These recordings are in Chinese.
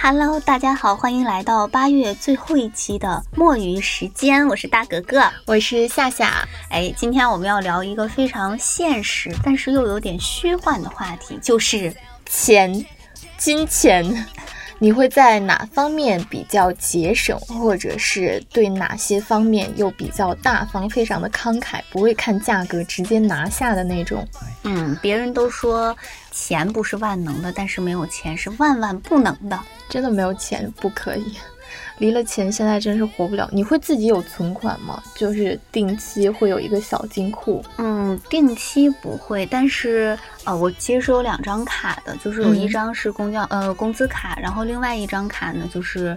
Hello，大家好，欢迎来到八月最后一期的墨鱼时间，我是大格格，我是夏夏。哎，今天我们要聊一个非常现实，但是又有点虚幻的话题，就是钱、金钱。你会在哪方面比较节省，或者是对哪些方面又比较大方，非常的慷慨，不会看价格直接拿下的那种？嗯，别人都说钱不是万能的，但是没有钱是万万不能的。真的没有钱不可以。离了钱，现在真是活不了。你会自己有存款吗？就是定期会有一个小金库。嗯，定期不会，但是呃，我其实是有两张卡的，就是有一张是公交呃工资卡，然后另外一张卡呢就是。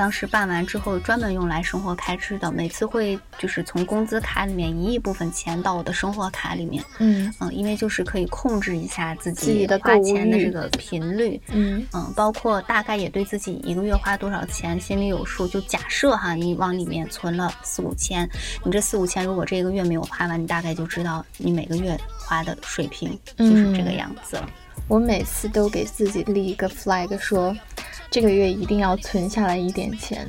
当时办完之后，专门用来生活开支的，每次会就是从工资卡里面移一部分钱到我的生活卡里面。嗯嗯，因为就是可以控制一下自己花钱的这个频率。嗯嗯，包括大概也对自己一个月花多少钱心里有数。就假设哈，你往里面存了四五千，你这四五千如果这个月没有花完，你大概就知道你每个月花的水平就是这个样子了。我每次都给自己立一个 flag，说。这个月一定要存下来一点钱，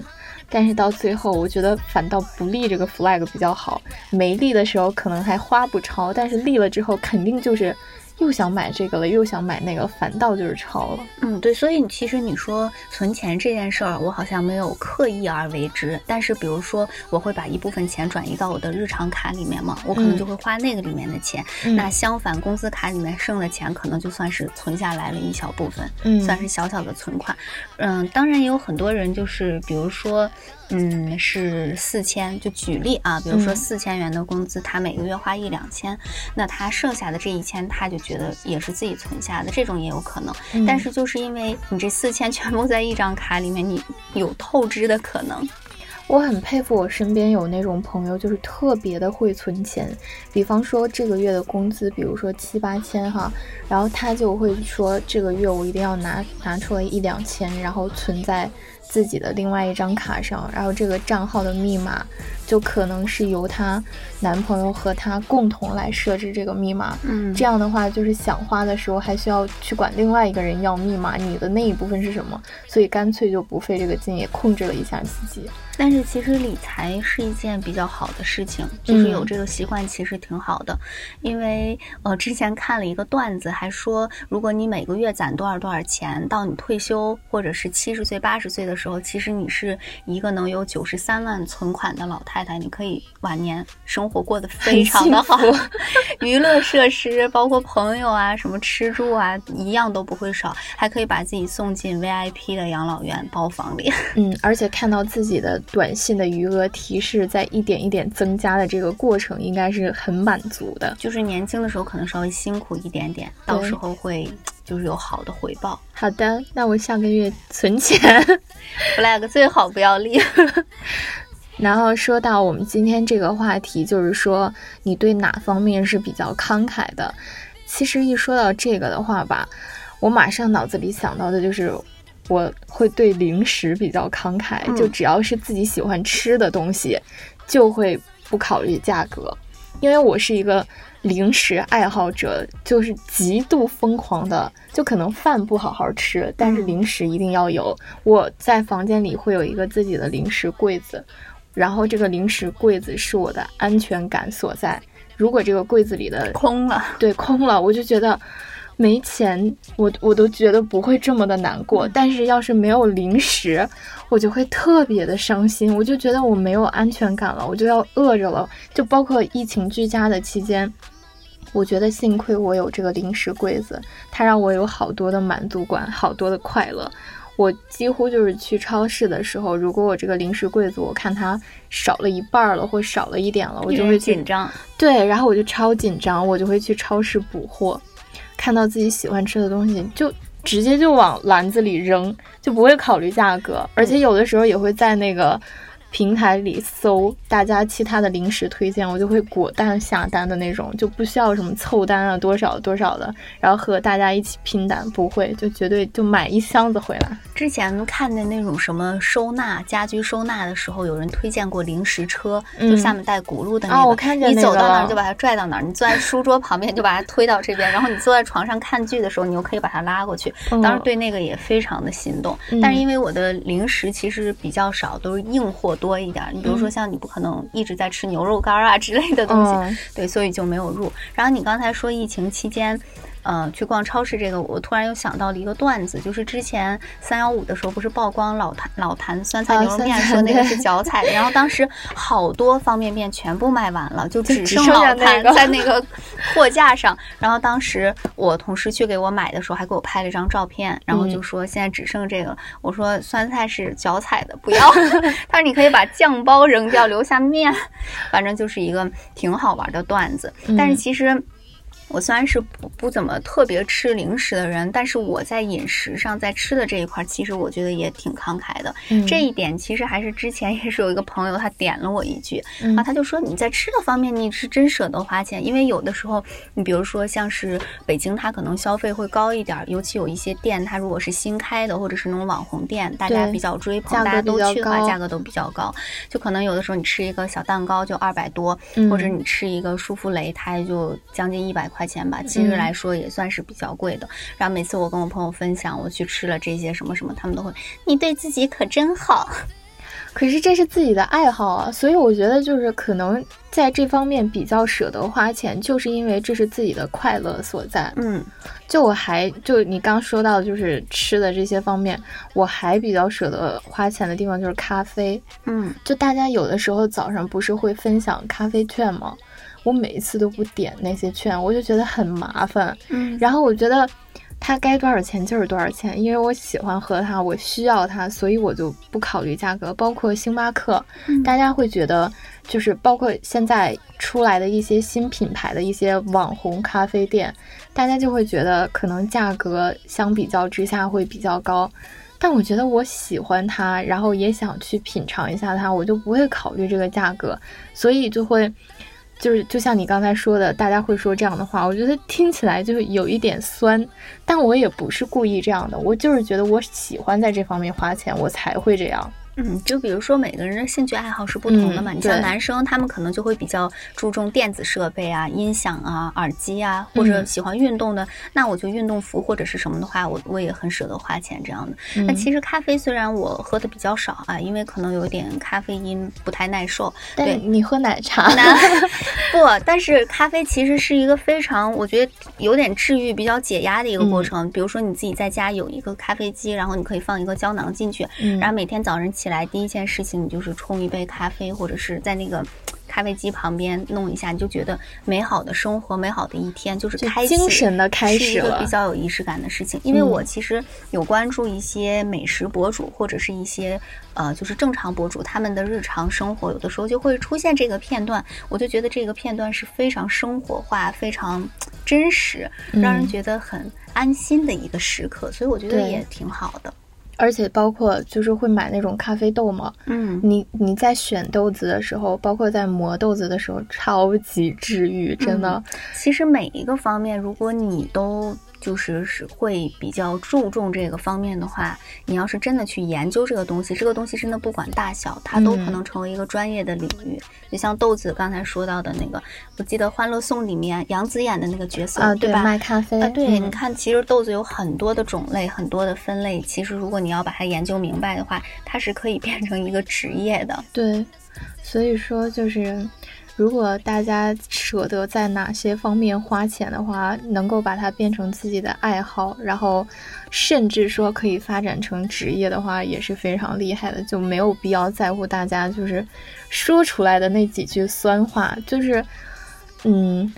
但是到最后，我觉得反倒不立这个 flag 比较好。没立的时候可能还花不超，但是立了之后肯定就是。又想买这个了，又想买那个，反倒就是超了。嗯，对，所以其实你说存钱这件事儿，我好像没有刻意而为之。但是比如说，我会把一部分钱转移到我的日常卡里面嘛，我可能就会花那个里面的钱。那相反，工资卡里面剩的钱，可能就算是存下来了一小部分，嗯，算是小小的存款。嗯，当然也有很多人就是，比如说。嗯，是四千，就举例啊，比如说四千元的工资，他每个月花一两千，那他剩下的这一千，他就觉得也是自己存下的，这种也有可能。但是就是因为你这四千 全部在一张卡里面，你有透支的可能。我很佩服我身边有那种朋友，就是特别的会存钱。比方说这个月的工资，比如说七八千哈，然后他就会说这个月我一定要拿拿出来一两千，然后存在。自己的另外一张卡上，然后这个账号的密码就可能是由她男朋友和她共同来设置这个密码。嗯，这样的话就是想花的时候还需要去管另外一个人要密码，你的那一部分是什么？所以干脆就不费这个劲，也控制了一下自己。但是其实理财是一件比较好的事情，就是有这个习惯其实挺好的。因为呃之前看了一个段子，还说如果你每个月攒多少多少钱，到你退休或者是七十岁八十岁的时候，其实你是一个能有九十三万存款的老太太，你可以晚年生活过得非常的好，娱乐设施包括朋友啊什么吃住啊一样都不会少，还可以把自己送进 VIP 的养老院包房里。嗯，而且看到自己的。短信的余额提示在一点一点增加的这个过程，应该是很满足的。就是年轻的时候可能稍微辛苦一点点，到时候会就是有好的回报。好的，那我下个月存钱，flag 最好不要立。然后说到我们今天这个话题，就是说你对哪方面是比较慷慨的？其实一说到这个的话吧，我马上脑子里想到的就是。我会对零食比较慷慨，就只要是自己喜欢吃的东西，就会不考虑价格，因为我是一个零食爱好者，就是极度疯狂的，就可能饭不好好吃，但是零食一定要有。我在房间里会有一个自己的零食柜子，然后这个零食柜子是我的安全感所在。如果这个柜子里的空了，对，空了，我就觉得。没钱，我我都觉得不会这么的难过。但是要是没有零食，我就会特别的伤心。我就觉得我没有安全感了，我就要饿着了。就包括疫情居家的期间，我觉得幸亏我有这个零食柜子，它让我有好多的满足感，好多的快乐。我几乎就是去超市的时候，如果我这个零食柜子我看它少了一半了，或少了一点了，我就会紧张。对，然后我就超紧张，我就会去超市补货。看到自己喜欢吃的东西，就直接就往篮子里扔，就不会考虑价格。而且有的时候也会在那个平台里搜大家其他的零食推荐，我就会果断下单的那种，就不需要什么凑单啊多少多少的，然后和大家一起拼单，不会，就绝对就买一箱子回来。之前看的那种什么收纳家居收纳的时候，有人推荐过零食车，就下面带轱辘的那个，我看见你走到哪儿就把它拽到哪儿，你坐在书桌旁边就把它推到这边，然后你坐在床上看剧的时候，你又可以把它拉过去。当时对那个也非常的心动，但是因为我的零食其实比较少，都是硬货多一点。你比如说像你不可能一直在吃牛肉干啊之类的东西，对，所以就没有入。然后你刚才说疫情期间。呃，去逛超市这个，我突然又想到了一个段子，就是之前三幺五的时候，不是曝光老坛老坛酸菜牛肉面，说那个是脚踩的，然后当时好多方便面全部卖完了，就只剩老坛在那 个货架上。然后当时我同事去给我买的时候，还给我拍了一张照片，然后就说现在只剩这个。我说酸菜是脚踩的，不要。他说你可以把酱包扔掉，留下面。反正就是一个挺好玩的段子，但是其实。我虽然是不不怎么特别吃零食的人，但是我在饮食上，在吃的这一块，其实我觉得也挺慷慨的。这一点其实还是之前也是有一个朋友他点了我一句，啊，他就说你在吃的方面你是真舍得花钱，因为有的时候你比如说像是北京，它可能消费会高一点，尤其有一些店，它如果是新开的或者是那种网红店，大家比较追捧，大家都去的话，价格都比较高，就可能有的时候你吃一个小蛋糕就二百多，或者你吃一个舒芙蕾，它也就将近一百块。块钱吧，其实来说也算是比较贵的。然后每次我跟我朋友分享我去吃了这些什么什么，他们都会你对自己可真好。可是这是自己的爱好啊，所以我觉得就是可能在这方面比较舍得花钱，就是因为这是自己的快乐所在。嗯，就我还就你刚说到就是吃的这些方面，我还比较舍得花钱的地方就是咖啡。嗯，就大家有的时候早上不是会分享咖啡券吗？我每一次都不点那些券，我就觉得很麻烦。嗯，然后我觉得它该多少钱就是多少钱，因为我喜欢喝它，我需要它，所以我就不考虑价格。包括星巴克，大家会觉得就是包括现在出来的一些新品牌的一些网红咖啡店，大家就会觉得可能价格相比较之下会比较高。但我觉得我喜欢它，然后也想去品尝一下它，我就不会考虑这个价格，所以就会。就是就像你刚才说的，大家会说这样的话，我觉得听起来就有一点酸，但我也不是故意这样的，我就是觉得我喜欢在这方面花钱，我才会这样。嗯，就比如说每个人的兴趣爱好是不同的嘛。你像男生，他们可能就会比较注重电子设备啊、音响啊、耳机啊，或者喜欢运动的，那我就运动服或者是什么的话，我我也很舍得花钱这样的。那其实咖啡虽然我喝的比较少啊，因为可能有点咖啡因不太耐受。对你喝奶茶？不，但是咖啡其实是一个非常我觉得有点治愈、比较解压的一个过程。比如说你自己在家有一个咖啡机，然后你可以放一个胶囊进去，然后每天早晨。起来第一件事情，你就是冲一杯咖啡，或者是在那个咖啡机旁边弄一下，你就觉得美好的生活，美好的一天就是开精神的开始是一个比较有仪式感的事情。因为我其实有关注一些美食博主，或者是一些呃，就是正常博主，他们的日常生活有的时候就会出现这个片段，我就觉得这个片段是非常生活化、非常真实，让人觉得很安心的一个时刻，所以我觉得也挺好的。而且包括就是会买那种咖啡豆嘛，嗯，你你在选豆子的时候，包括在磨豆子的时候，超级治愈，真的。其实每一个方面，如果你都。就是是会比较注重这个方面的话，你要是真的去研究这个东西，这个东西真的不管大小，它都可能成为一个专业的领域。就像豆子刚才说到的那个，我记得《欢乐颂》里面杨紫演的那个角色，啊对吧？卖咖啡。啊，对，你看，其实豆子有很多的种类，很多的分类。其实如果你要把它研究明白的话，它是可以变成一个职业的。对，所以说就是。如果大家舍得在哪些方面花钱的话，能够把它变成自己的爱好，然后甚至说可以发展成职业的话，也是非常厉害的，就没有必要在乎大家就是说出来的那几句酸话，就是嗯，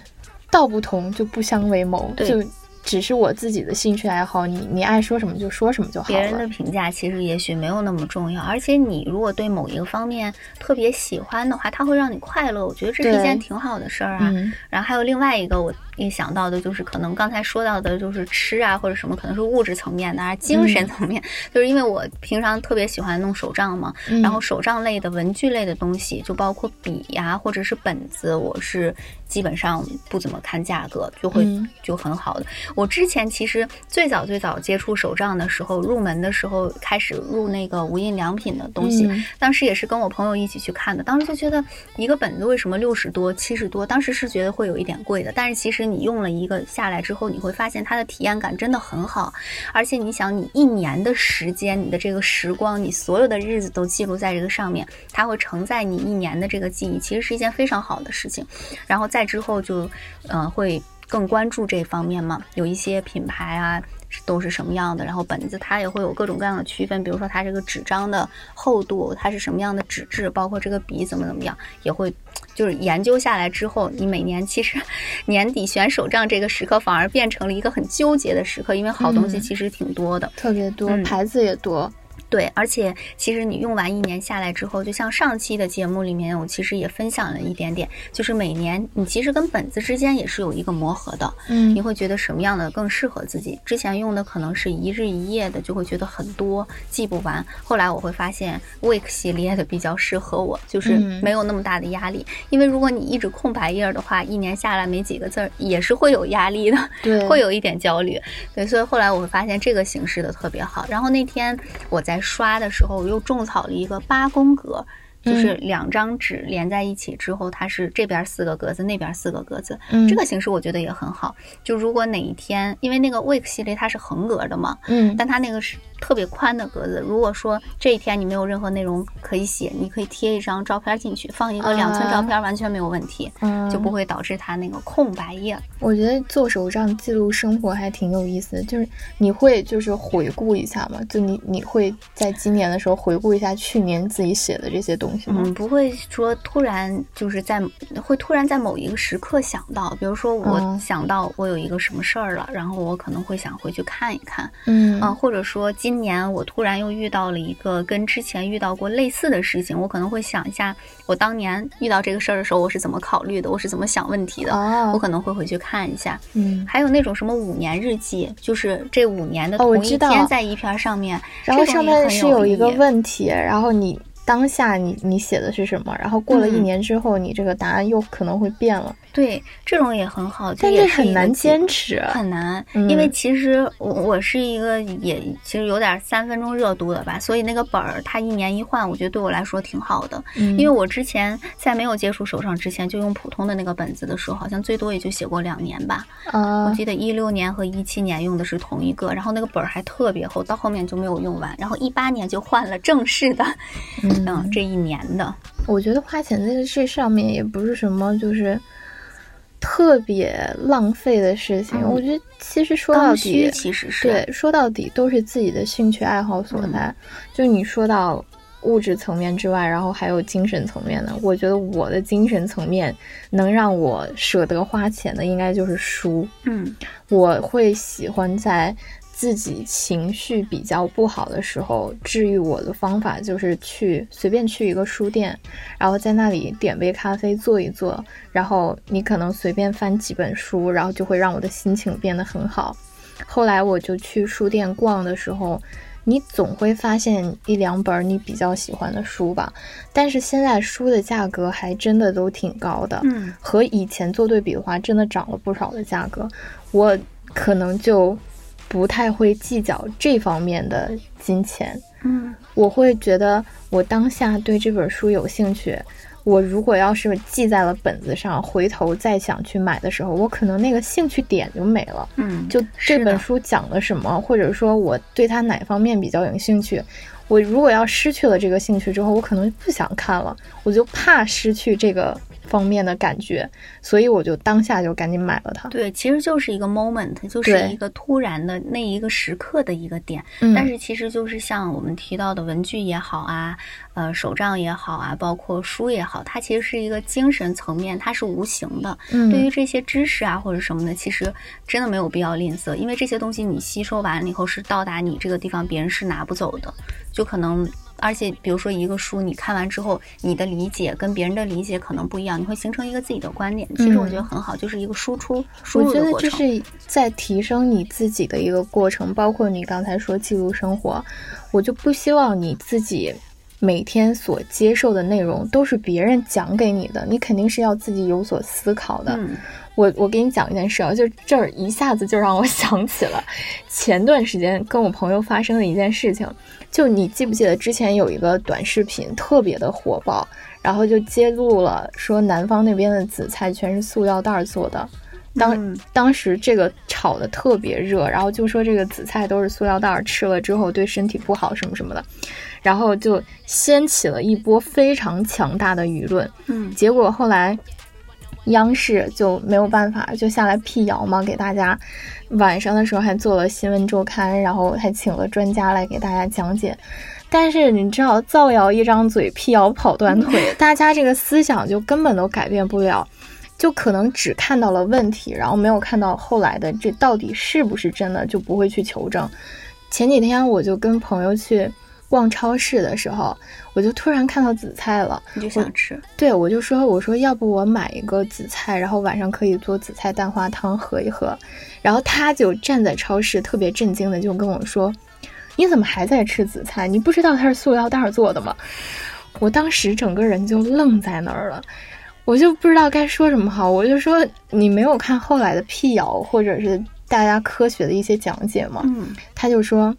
道不同就不相为谋，就只是我自己的兴趣爱好，你你爱说什么就说什么就好了。别人的评价其实也许没有那么重要，而且你如果对某一个方面特别喜欢的话，它会让你快乐，我觉得这是一件挺好的事儿啊。然后还有另外一个我一想到的就是可能刚才说到的就是吃啊或者什么，可能是物质层面的，啊，精神层面，就是因为我平常特别喜欢弄手账嘛，然后手账类的文具类的东西，就包括笔呀或者是本子，我是。基本上不怎么看价格，就会就很好的。我之前其实最早最早接触手账的时候，入门的时候开始入那个无印良品的东西，当时也是跟我朋友一起去看的。当时就觉得一个本子为什么六十多、七十多？当时是觉得会有一点贵的。但是其实你用了一个下来之后，你会发现它的体验感真的很好。而且你想，你一年的时间，你的这个时光，你所有的日子都记录在这个上面，它会承载你一年的这个记忆，其实是一件非常好的事情。然后再。之后就，嗯，会更关注这方面嘛。有一些品牌啊，都是什么样的，然后本子它也会有各种各样的区分，比如说它这个纸张的厚度，它是什么样的纸质，包括这个笔怎么怎么样，也会就是研究下来之后，你每年其实 年底选手账这个时刻反而变成了一个很纠结的时刻，因为好东西其实挺多的，特别多，牌子也多。对，而且其实你用完一年下来之后，就像上期的节目里面，我其实也分享了一点点，就是每年你其实跟本子之间也是有一个磨合的，嗯，你会觉得什么样的更适合自己？之前用的可能是一日一夜的，就会觉得很多记不完。后来我会发现 Week 系列的比较适合我，就是没有那么大的压力。因为如果你一直空白页的话，一年下来没几个字儿，也是会有压力的，对，会有一点焦虑。对，所以后来我会发现这个形式的特别好。然后那天我在。刷的时候，我又种草了一个八宫格，就是两张纸连在一起之后，它是这边四个格子，那边四个格子。这个形式我觉得也很好。就如果哪一天，因为那个 Week 系列它是横格的嘛，嗯，但它那个是。特别宽的格子，如果说这一天你没有任何内容可以写，你可以贴一张照片进去，放一个两寸照片，完全没有问题，嗯就不会导致它那个空白页。我觉得做手账记录生活还挺有意思的，就是你会就是回顾一下嘛，就你你会在今年的时候回顾一下去年自己写的这些东西吗？嗯，不会说突然就是在会突然在某一个时刻想到，比如说我想到我有一个什么事儿了，然后我可能会想回去看一看，嗯啊，或者说今。今年我突然又遇到了一个跟之前遇到过类似的事情，我可能会想一下，我当年遇到这个事儿的时候，我是怎么考虑的，我是怎么想问题的，我可能会回去看一下。嗯，还有那种什么五年日记，就是这五年的同一天在一篇上面，然后上面是有一个问题，然后你。当下你你写的是什么？然后过了一年之后，你这个答案又可能会变了。对，这种也很好，但是很难坚持，很难。因为其实我我是一个也其实有点三分钟热度的吧，所以那个本儿它一年一换，我觉得对我来说挺好的。因为我之前在没有接触手账之前，就用普通的那个本子的时候，好像最多也就写过两年吧。啊，我记得一六年和一七年用的是同一个，然后那个本儿还特别厚，到后面就没有用完。然后一八年就换了正式的。嗯，这一年的，我觉得花钱在这上面也不是什么就是特别浪费的事情。我觉得其实说到底，其实是对，说到底都是自己的兴趣爱好所在。就你说到物质层面之外，然后还有精神层面的。我觉得我的精神层面能让我舍得花钱的，应该就是书。嗯，我会喜欢在。自己情绪比较不好的时候，治愈我的方法就是去随便去一个书店，然后在那里点杯咖啡坐一坐，然后你可能随便翻几本书，然后就会让我的心情变得很好。后来我就去书店逛的时候，你总会发现一两本你比较喜欢的书吧。但是现在书的价格还真的都挺高的，嗯，和以前做对比的话，真的涨了不少的价格。我可能就。不太会计较这方面的金钱，嗯，我会觉得我当下对这本书有兴趣，我如果要是记在了本子上，回头再想去买的时候，我可能那个兴趣点就没了，嗯，就这本书讲了什么，或者说我对它哪方面比较有兴趣，我如果要失去了这个兴趣之后，我可能就不想看了，我就怕失去这个方面的感觉，所以我就当下就赶紧买了它。对，其实就是一个 moment，就是一个突然的那一个时刻的一个点。嗯，但是其实就是像我们提到的文具也好啊，呃，手账也好啊，包括书也好，它其实是一个精神层面，它是无形的。嗯，对于这些知识啊或者什么的，其实真的没有必要吝啬，因为这些东西你吸收完了以后是到达你这个地方，别人是拿不走的，就可能。而且，比如说一个书，你看完之后，你的理解跟别人的理解可能不一样，你会形成一个自己的观点。其实我觉得很好，就是一个输出、输入的过程。我觉得这是在提升你自己的一个过程，包括你刚才说记录生活，我就不希望你自己每天所接受的内容都是别人讲给你的，你肯定是要自己有所思考的。我我给你讲一件事啊，就这儿一下子就让我 想起了前段时间跟我朋友发生的一件事情。就你记不记得之前有一个短视频特别的火爆，然后就揭露了说南方那边的紫菜全是塑料袋做的，当当时这个炒的特别热，然后就说这个紫菜都是塑料袋吃了之后对身体不好什么什么的，然后就掀起了一波非常强大的舆论。嗯，结果后来央视就没有办法就下来辟谣嘛，给大家。晚上的时候还做了新闻周刊，然后还请了专家来给大家讲解。但是你知道，造谣一张嘴，辟谣跑断腿，大家这个思想就根本都改变不了，就可能只看到了问题，然后没有看到后来的这到底是不是真的，就不会去求证。前几天我就跟朋友去。逛超市的时候，我就突然看到紫菜了，你就想吃。对，我就说，我说要不我买一个紫菜，然后晚上可以做紫菜蛋花汤喝一喝。然后他就站在超市，特别震惊的就跟我说：“你怎么还在吃紫菜？你不知道它是塑料袋做的吗？”我当时整个人就愣在那儿了，我就不知道该说什么好。我就说：“你没有看后来的辟谣，或者是大家科学的一些讲解吗？”嗯，他就说。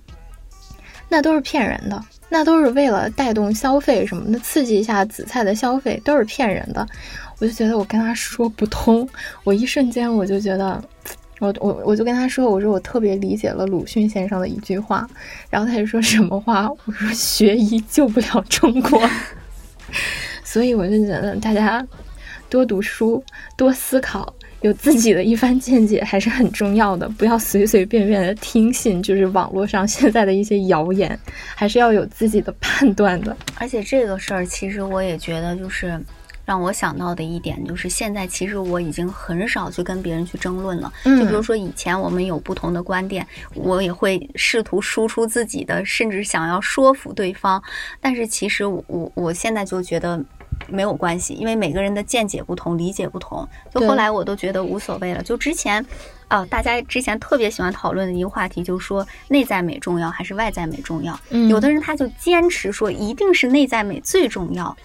那都是骗人的，那都是为了带动消费什么的，刺激一下紫菜的消费，都是骗人的。我就觉得我跟他说不通，我一瞬间我就觉得，我我我就跟他说，我说我特别理解了鲁迅先生的一句话，然后他就说什么话？我说学医救不了中国，所以我就觉得大家多读书，多思考。有自己的一番见解还是很重要的，不要随随便便的听信，就是网络上现在的一些谣言，还是要有自己的判断的。而且这个事儿，其实我也觉得，就是让我想到的一点，就是现在其实我已经很少去跟别人去争论了。就比如说以前我们有不同的观点，我也会试图输出自己的，甚至想要说服对方。但是其实我我现在就觉得。没有关系，因为每个人的见解不同，理解不同。就后来我都觉得无所谓了。就之前，啊，大家之前特别喜欢讨论的一个话题，就是说内在美重要还是外在美重要？有的人他就坚持说一定是内在美最重要。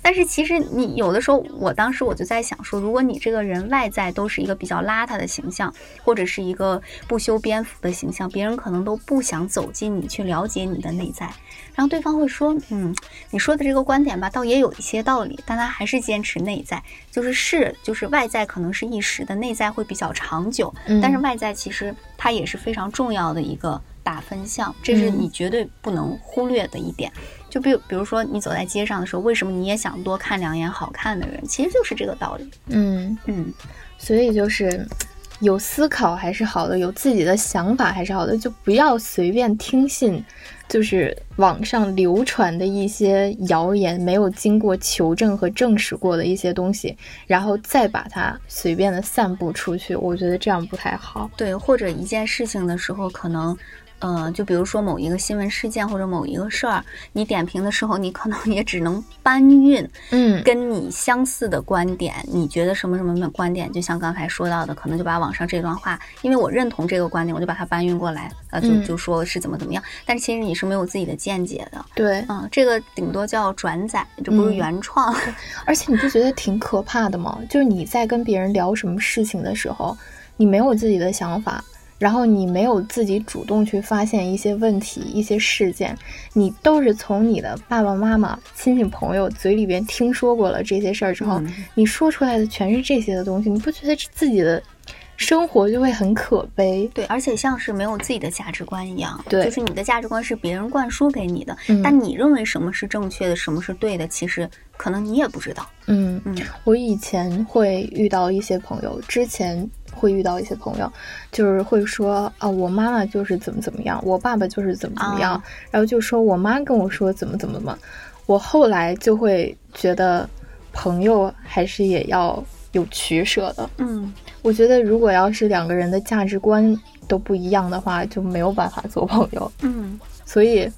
但是其实你有的时候，我当时我就在想说，如果你这个人外在都是一个比较邋遢的形象，或者是一个不修边幅的形象，别人可能都不想走进你去了解你的内在。然后对方会说，嗯，你说的这个观点吧，倒也有一些道理，但他还是坚持内在，就是是，就是外在可能是一时的，内在会比较长久。但是外在其实它也是非常重要的一个打分项，这是你绝对不能忽略的一点。就比比如说，你走在街上的时候，为什么你也想多看两眼好看的人？其实就是这个道理。嗯嗯，所以就是有思考还是好的，有自己的想法还是好的，就不要随便听信，就是网上流传的一些谣言，没有经过求证和证实过的一些东西，然后再把它随便的散布出去。我觉得这样不太好。对，或者一件事情的时候，可能。嗯，就比如说某一个新闻事件或者某一个事儿，你点评的时候，你可能也只能搬运，嗯，跟你相似的观点。你觉得什么什么的观点，就像刚才说到的，可能就把网上这段话，因为我认同这个观点，我就把它搬运过来，呃，就就说是怎么怎么样。但是其实你是没有自己的见解的，对，嗯，这个顶多叫转载，这不是原创。而且你不觉得挺可怕的吗？就是你在跟别人聊什么事情的时候，你没有自己的想法。然后你没有自己主动去发现一些问题、一些事件，你都是从你的爸爸妈妈、亲戚朋友嘴里边听说过了这些事儿之后，你说出来的全是这些的东西，你不觉得自己的生活就会很可悲。对，而且像是没有自己的价值观一样。对，就是你的价值观是别人灌输给你的，嗯但你认为什么是正确的，什么是对的，其实可能你也不知道。嗯，嗯我以前会遇到一些朋友，之前会遇到一些朋友，就是会说啊，我妈妈就是怎么怎么样，我爸爸就是怎么怎么样，啊然后就说我妈跟我说怎么怎么怎么。我后来就会觉得，朋友还是也要有取舍的。嗯，我觉得如果要是两个人的价值观都不一样的话，就没有办法做朋友。嗯，所以，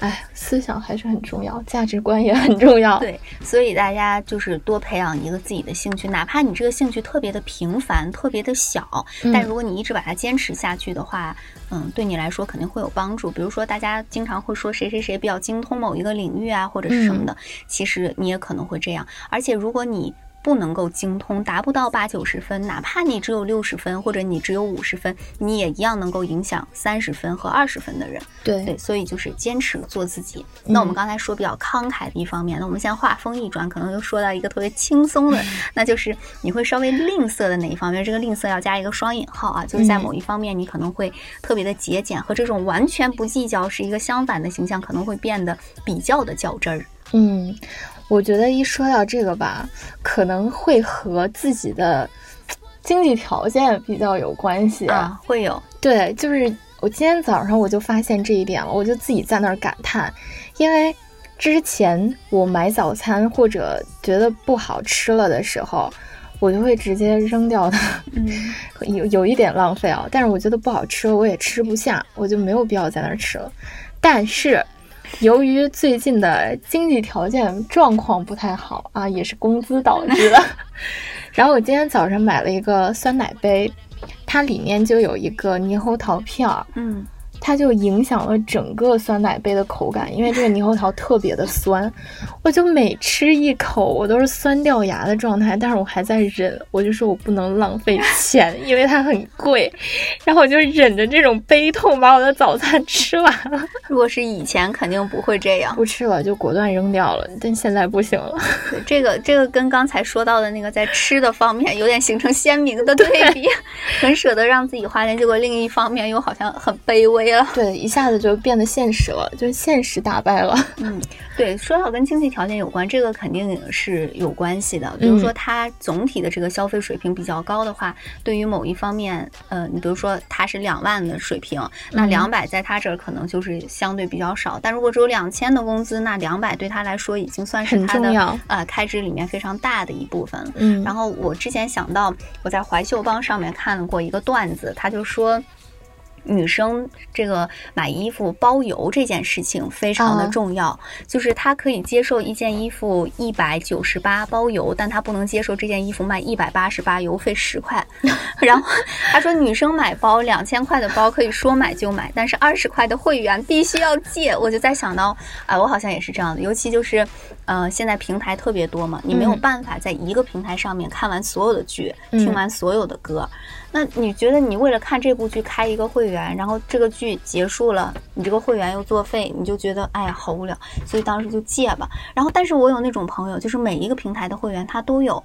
哎，思想还是很重要，价值观也很重要。对，所以大家就是多培养一个自己的兴趣，哪怕你这个兴趣特别的平凡、特别的小，嗯但如果你一直把它坚持下去的话，嗯，对你来说肯定会有帮助。比如说，大家经常会说谁谁谁比较精通某一个领域啊，或者是什么的，其实你也可能会这样。而且，如果你不能够精通，达不到八九十分，哪怕你只有六十分，或者你只有五十分，你也一样能够影响三十分和二十分的人。对对，所以就是坚持做自己。那我们刚才说比较慷慨的一方面，那我们现在话锋一转，可能又说到一个特别轻松的，那就是你会稍微吝啬的哪一方面？这个吝啬要加一个双引号啊，就是在嗯某一方面你可能会特别的节俭，和这种完全不计较是一个相反的形象，可能会变得比较的较真儿。嗯，我觉得一说到这个吧，可能会和自己的经济条件比较有关系。啊，会有，对，就是我今天早上我就发现这一点了，我就自己在那儿感叹，因为之前我买早餐或者觉得不好吃了的时候，我就会直接扔掉它，嗯有有一点浪费啊。但是我觉得不好吃了，我也吃不下，我就没有必要在那儿吃了。但是。由于最近的经济条件状况不太好啊，也是工资导致的。然后我今天早上买了一个酸奶杯，它里面就有一个猕猴桃片儿，嗯它就影响了整个酸奶杯的口感，因为这个猕猴桃特别的酸，我就每吃一口我都是酸掉牙的状态，但是我还在忍，我就说我不能浪费钱，因为它很贵，然后我就忍着这种悲痛把我的早餐吃完了，如果是以前，肯定不会这样。不吃了就果断扔掉了，但现在不行了。对，这个这个跟刚才说到的那个在吃的方面有点形成鲜明的对比，很舍得让自己花钱，结果另一方面又好像很卑微了。对，一下子就变得现实了，就是现实打败了。嗯，对，说到跟经济条件有关，这个肯定是有关系的。比如说，他总体的这个消费水平比较高的话，对于某一方面，呃，你比如说他是两万的水平，那嗯两百在他这儿可能就是相对比较少。但如果只有两千的工资，那两百对他来说已经算是很他的呃开支里面非常大的一部分了。嗯然后我之前想到，我在怀秀帮上面看过一个段子，他就说。女生这个买衣服包邮这件事情非常的啊重要，就是她可以接受一件衣服一百九十八包邮，但她不能接受这件衣服卖一百八十八，邮费十块。然后她说，女生买包两千块的包可以说买就买，但是二十块的会员必须要借。我就在想到，啊、我好像也是这样的，尤其就是，呃，现在平台特别多嘛，你没有嗯办法在一个平台上面看完所有的剧，嗯听完所有的歌。那你觉得你为了看这部剧开一个会员，然后这个剧结束了，你这个会员又作废，你就觉得哎呀好无聊，所以当时就戒吧。然后，但是我有那种朋友，就是每一个平台的会员他都有。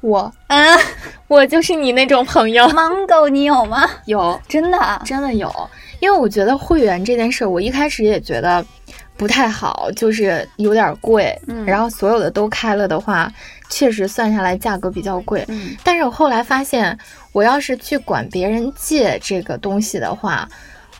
我嗯 我就是你那种朋友，，Mango 你有吗？有真的啊？真的有，因为我觉得会员这件事，我一开始也觉得不太好，就是有点贵。嗯然后所有的都开了的话，确实算下来价格比较贵。嗯但是我后来发现，我要是去管别人借这个东西的话，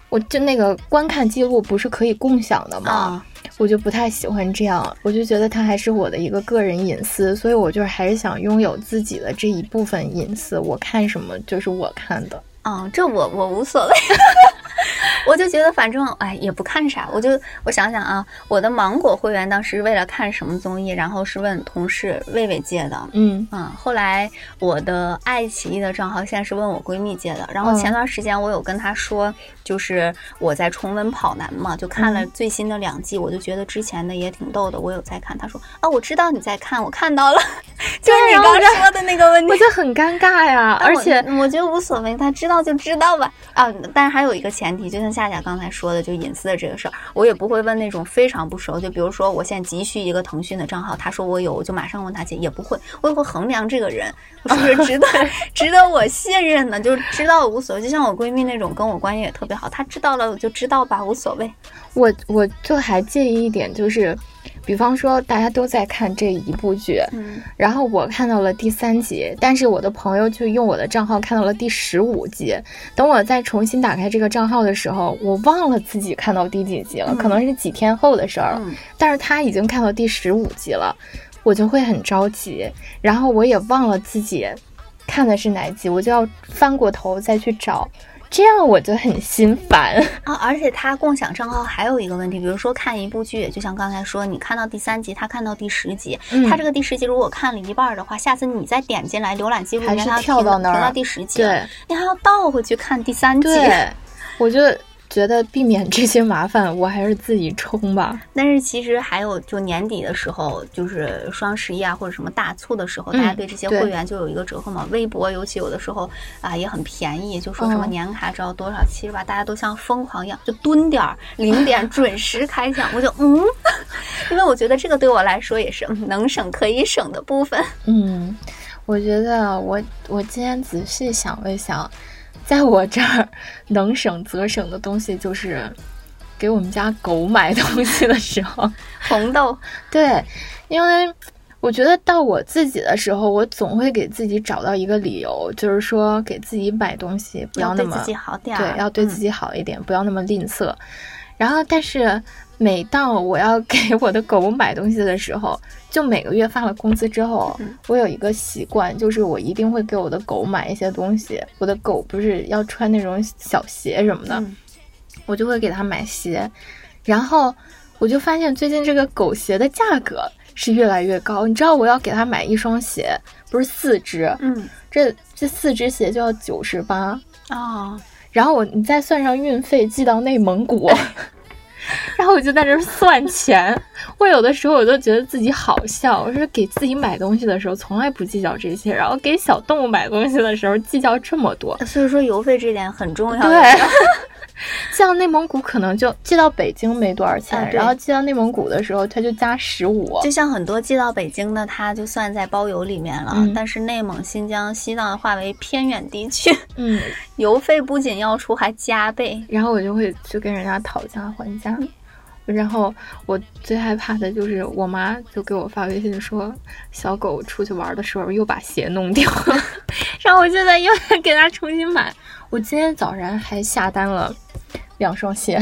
我就那个观看记录不是可以共享的吗？啊，我就不太喜欢这样，我就觉得它还是我的一个个人隐私，所以我就是还是想拥有自己的这一部分隐私，我看什么就是我看的。哦，这我我无所谓，我就觉得反正哎也不看啥，我就我想想啊，我的芒果会员当时为了看什么综艺，然后是问同事魏魏借的，嗯。嗯，后来我的爱奇艺的账号现在是问我闺蜜借的，然后嗯前段时间我有跟她说，就是我在重温《跑男》嘛，就看了嗯。最新的两季，我就觉得之前的也挺逗的，我有在看。她说啊，我知道你在看，我看到了，就是你刚然后我就说的那个问题我。就很尴尬呀，而且我觉得无所谓，他知道就知道吧。啊，但是还有一个前提，就像像夏夏刚才说的，就隐私的这个事儿，我也不会问那种非常不熟，就比如说我现在急需一个腾讯的账号，他说我有，我就马上问他借，也不会，我也会衡量这个人是不是值得 值得我信任的，就知道无所谓。就像我闺蜜那种跟我关系也特别好，她知道了我就知道吧，无所谓。我我就还介意一点就是。比方说，大家都在看这一部剧，嗯，然后我看到了第三集，但是我的朋友却用我的账号看到了第十五集。等我再重新打开这个账号的时候，我忘了自己看到第几集了，可能是几天后的事儿了。但是他已经看到第十五集了，我就会很着急，然后我也忘了自己看的是哪集，我就要翻过头再去找。这样我就很心烦 啊！而且它共享账号还有一个问题，比如说看一部剧，就像刚才说，你看到第三集，他看到第十集，他这个第十集如果看了一半的话，下次你再点进来浏览记录，还是跳到那儿，停到第十集，对，你还要倒回去看第三集。对，我就。觉得避免这些麻烦，我还是自己充吧。但是其实还有，就年底的时候，就是双十一啊，或者什么大促的时候，大家对这些会员就有一个折扣嘛。微博尤其有的时候啊也很便宜，就说什么年卡只要多少七十八，大家都像疯狂一样，就蹲点儿零点准时开奖。我就嗯，因为我觉得这个对我来说也是能省可以省的部分。嗯，我觉得我我今天仔细想了想。在我这儿，能省则省的东西就是给我们家狗买东西的时候，红豆。对，因为我觉得到我自己的时候，我总会给自己找到一个理由，就是说给自己买东西不要那么对自己好点，对，要对自己好一点，不要那么吝啬。然后，但是每到我要给我的狗买东西的时候，就每个月发了工资之后，我有一个习惯，就是我一定会给我的狗买一些东西。我的狗不是要穿那种小鞋什么的，我就会给它买鞋。然后我就发现最近这个狗鞋的价格是越来越高。你知道我要给它买一双鞋，不是四只，嗯，这这四只鞋就要九十八啊。然后我你再算上运费寄到内蒙古，然后我就在这算钱。我有的时候我都觉得自己好笑，我说给自己买东西的时候从来不计较这些，然后给小动物买东西的时候计较这么多。所以说邮费这点很重要。对。像内蒙古可能就寄到北京没多少钱，然后寄到内蒙古的时候它就加十五。就像很多寄到北京的，它就算在包邮里面了。但是内蒙、新疆、西藏划为偏远地区，嗯，邮费不仅要出，还加倍。然后我就会去跟人家讨价还价。然后我最害怕的就是我妈就给我发微信说，小狗出去玩的时候又把鞋弄掉了，然后我现在又给它重新买。我今天早上还下单了两双鞋，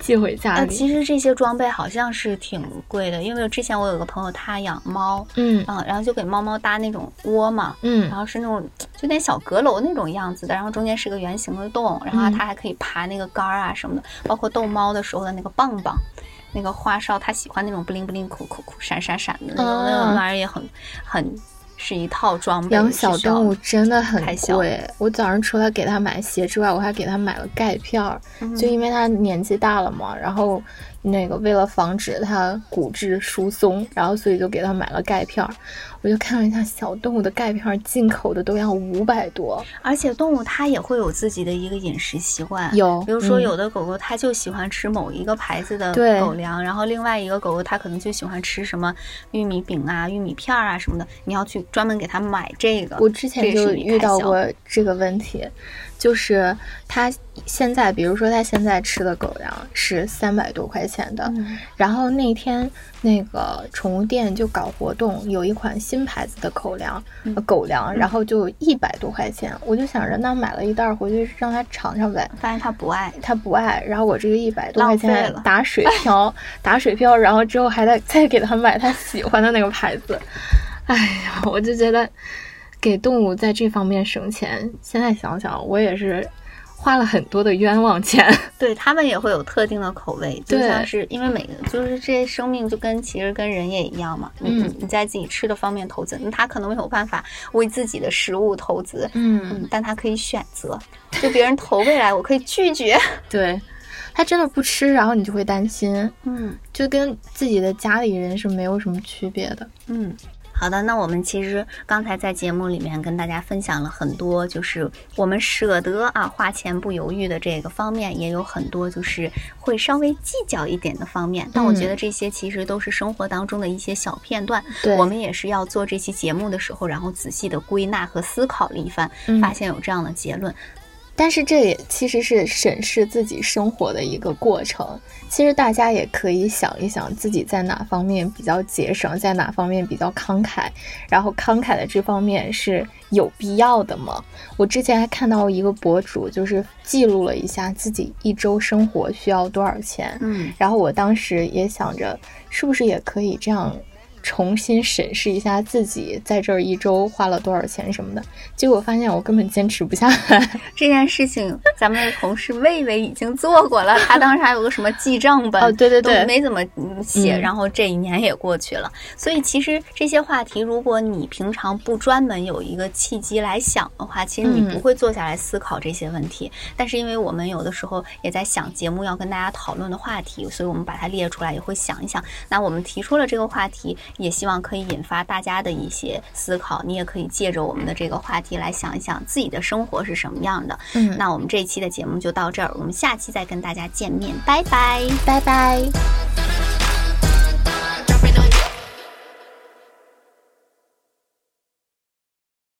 寄回家里。其实这些装备好像是挺贵的，因为之前我有个朋友他养猫，嗯嗯，然后就给猫猫搭那种窝嘛，嗯，然后是那种就点小阁楼那种样子的，然后中间是个圆形的洞，然后它还可以爬那个杆儿啊什么的，包括逗猫的时候的那个棒棒，那个花哨，它喜欢那种不灵不灵、酷酷酷、闪闪闪的那种，那种玩意儿也很很。是一套装备。养小动物真的很贵。我早上除了给它买鞋之外，我还给它买了钙片儿，就因为它年纪大了嘛，然后。那个为了防止它骨质疏松，然后所以就给它买了钙片儿。我就看了一下小动物的钙片，进口的都要五百多。而且动物它也会有自己的一个饮食习惯，有，比如说有的狗狗它就喜欢吃某一个牌子的狗粮，然后另外一个狗狗它可能就喜欢吃什么玉米饼啊、玉米片儿啊什么的，你要去专门给它买这个。我之前就遇到过这个问题。就是他现在，比如说他现在吃的狗粮是三百多块钱的，然后那天那个宠物店就搞活动，有一款新牌子的口粮，狗粮，然后就一百多块钱，我就想着那买了一袋回去让他尝尝呗，发现他不爱，他不爱，然后我这个一百多块钱打水漂，打水漂，然后之后还得再给他买他喜欢的那个牌子，哎呀，我就觉得。给动物在这方面省钱，现在想想，我也是花了很多的冤枉钱。对他们也会有特定的口味，就像是因为每个就是这些生命就跟其实跟人也一样嘛。嗯，你在自己吃的方面投资，那他可能没有办法为自己的食物投资。嗯，但他可以选择，就别人投喂来，我可以拒绝。对，他真的不吃，然后你就会担心。嗯，就跟自己的家里人是没有什么区别的。嗯。好的，那我们其实刚才在节目里面跟大家分享了很多，就是我们舍得啊花钱不犹豫的这个方面，也有很多就是会稍微计较一点的方面。但我觉得这些其实都是生活当中的一些小片段。对，我们也是要做这期节目的时候，然后仔细的归纳和思考了一番，发现有这样的结论。但是这也其实是审视自己生活的一个过程。其实大家也可以想一想，自己在哪方面比较节省，在哪方面比较慷慨，然后慷慨的这方面是有必要的吗？我之前还看到一个博主，就是记录了一下自己一周生活需要多少钱。嗯，然后我当时也想着，是不是也可以这样。重新审视一下自己在这儿一周花了多少钱什么的，结果发现我根本坚持不下来。这件事情，咱们的同事魏魏已经做过了，他当时还有个什么记账本，哦，对对对，没怎么写，然后这一年也过去了。所以其实这些话题，如果你平常不专门有一个契机来想的话，其实你不会坐下来思考这些问题。但是因为我们有的时候也在想节目要跟大家讨论的话题，所以我们把它列出来，也会想一想。那我们提出了这个话题。也希望可以引发大家的一些思考，你也可以借着我们的这个话题来想一想自己的生活是什么样的。嗯，那我们这一期的节目就到这儿，我们下期再跟大家见面。拜拜，拜拜。